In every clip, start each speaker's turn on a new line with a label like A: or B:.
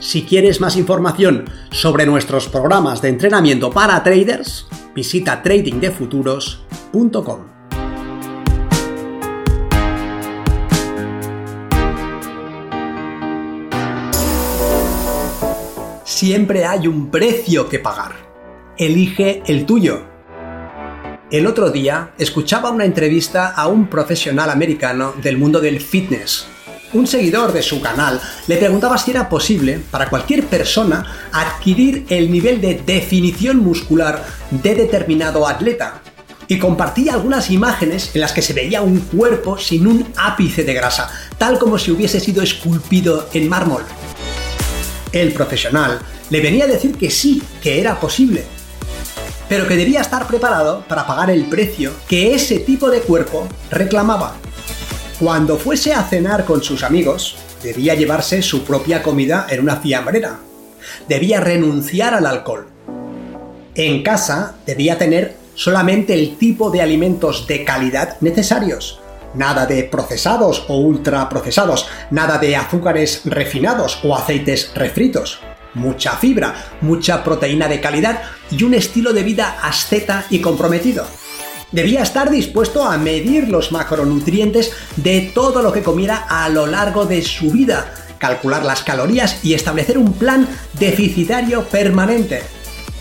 A: Si quieres más información sobre nuestros programas de entrenamiento para traders, visita tradingdefuturos.com. Siempre hay un precio que pagar. Elige el tuyo. El otro día escuchaba una entrevista a un profesional americano del mundo del fitness un seguidor de su canal le preguntaba si era posible para cualquier persona adquirir el nivel de definición muscular de determinado atleta. Y compartía algunas imágenes en las que se veía un cuerpo sin un ápice de grasa, tal como si hubiese sido esculpido en mármol. El profesional le venía a decir que sí, que era posible, pero que debía estar preparado para pagar el precio que ese tipo de cuerpo reclamaba. Cuando fuese a cenar con sus amigos, debía llevarse su propia comida en una fiambrera. Debía renunciar al alcohol. En casa debía tener solamente el tipo de alimentos de calidad necesarios. Nada de procesados o ultraprocesados, nada de azúcares refinados o aceites refritos. Mucha fibra, mucha proteína de calidad y un estilo de vida asceta y comprometido debía estar dispuesto a medir los macronutrientes de todo lo que comiera a lo largo de su vida, calcular las calorías y establecer un plan deficitario permanente.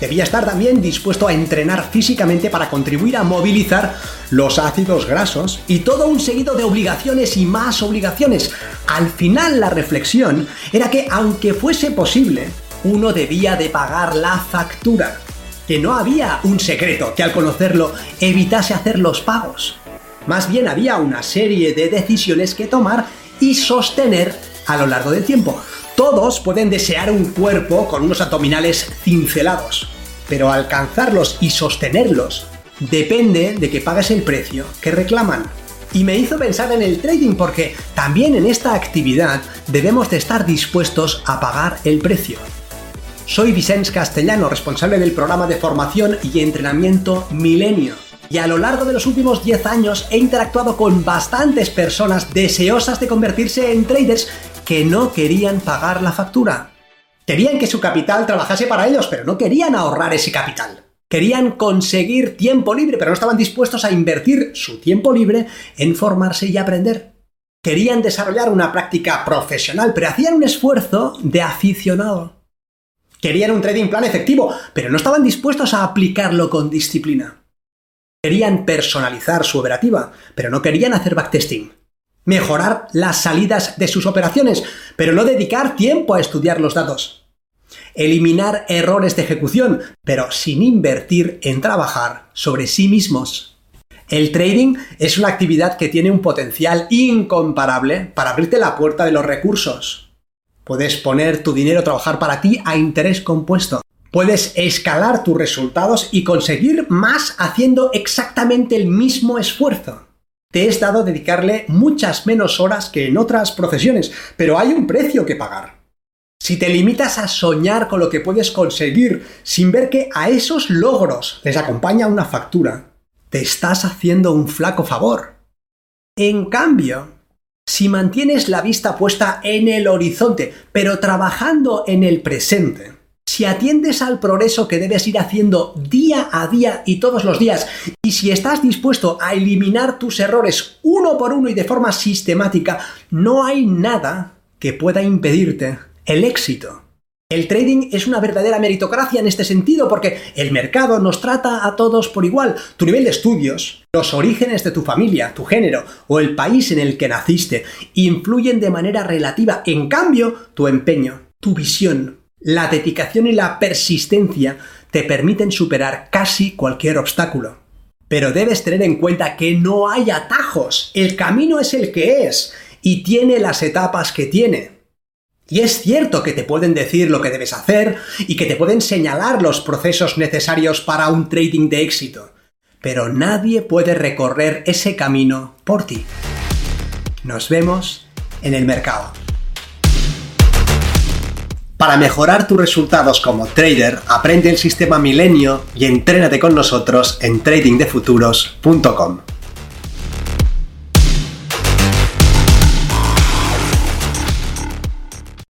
A: Debía estar también dispuesto a entrenar físicamente para contribuir a movilizar los ácidos grasos y todo un seguido de obligaciones y más obligaciones. Al final la reflexión era que aunque fuese posible, uno debía de pagar la factura que no había un secreto que al conocerlo evitase hacer los pagos. Más bien había una serie de decisiones que tomar y sostener a lo largo del tiempo. Todos pueden desear un cuerpo con unos abdominales cincelados, pero alcanzarlos y sostenerlos depende de que pagues el precio que reclaman. Y me hizo pensar en el trading porque también en esta actividad debemos de estar dispuestos a pagar el precio. Soy Vicens Castellano, responsable del programa de formación y entrenamiento Milenio. Y a lo largo de los últimos 10 años he interactuado con bastantes personas deseosas de convertirse en traders que no querían pagar la factura. Querían que su capital trabajase para ellos, pero no querían ahorrar ese capital. Querían conseguir tiempo libre, pero no estaban dispuestos a invertir su tiempo libre en formarse y aprender. Querían desarrollar una práctica profesional, pero hacían un esfuerzo de aficionado. Querían un trading plan efectivo, pero no estaban dispuestos a aplicarlo con disciplina. Querían personalizar su operativa, pero no querían hacer backtesting. Mejorar las salidas de sus operaciones, pero no dedicar tiempo a estudiar los datos. Eliminar errores de ejecución, pero sin invertir en trabajar sobre sí mismos. El trading es una actividad que tiene un potencial incomparable para abrirte la puerta de los recursos, Puedes poner tu dinero a trabajar para ti a interés compuesto. Puedes escalar tus resultados y conseguir más haciendo exactamente el mismo esfuerzo. Te he dado dedicarle muchas menos horas que en otras profesiones, pero hay un precio que pagar. Si te limitas a soñar con lo que puedes conseguir sin ver que a esos logros les acompaña una factura, te estás haciendo un flaco favor. En cambio, si mantienes la vista puesta en el horizonte, pero trabajando en el presente, si atiendes al progreso que debes ir haciendo día a día y todos los días, y si estás dispuesto a eliminar tus errores uno por uno y de forma sistemática, no hay nada que pueda impedirte el éxito. El trading es una verdadera meritocracia en este sentido porque el mercado nos trata a todos por igual. Tu nivel de estudios, los orígenes de tu familia, tu género o el país en el que naciste influyen de manera relativa. En cambio, tu empeño, tu visión, la dedicación y la persistencia te permiten superar casi cualquier obstáculo. Pero debes tener en cuenta que no hay atajos. El camino es el que es y tiene las etapas que tiene. Y es cierto que te pueden decir lo que debes hacer y que te pueden señalar los procesos necesarios para un trading de éxito, pero nadie puede recorrer ese camino por ti. Nos vemos en el mercado. Para mejorar tus resultados como trader, aprende el sistema Milenio y entrénate con nosotros en tradingdefuturos.com.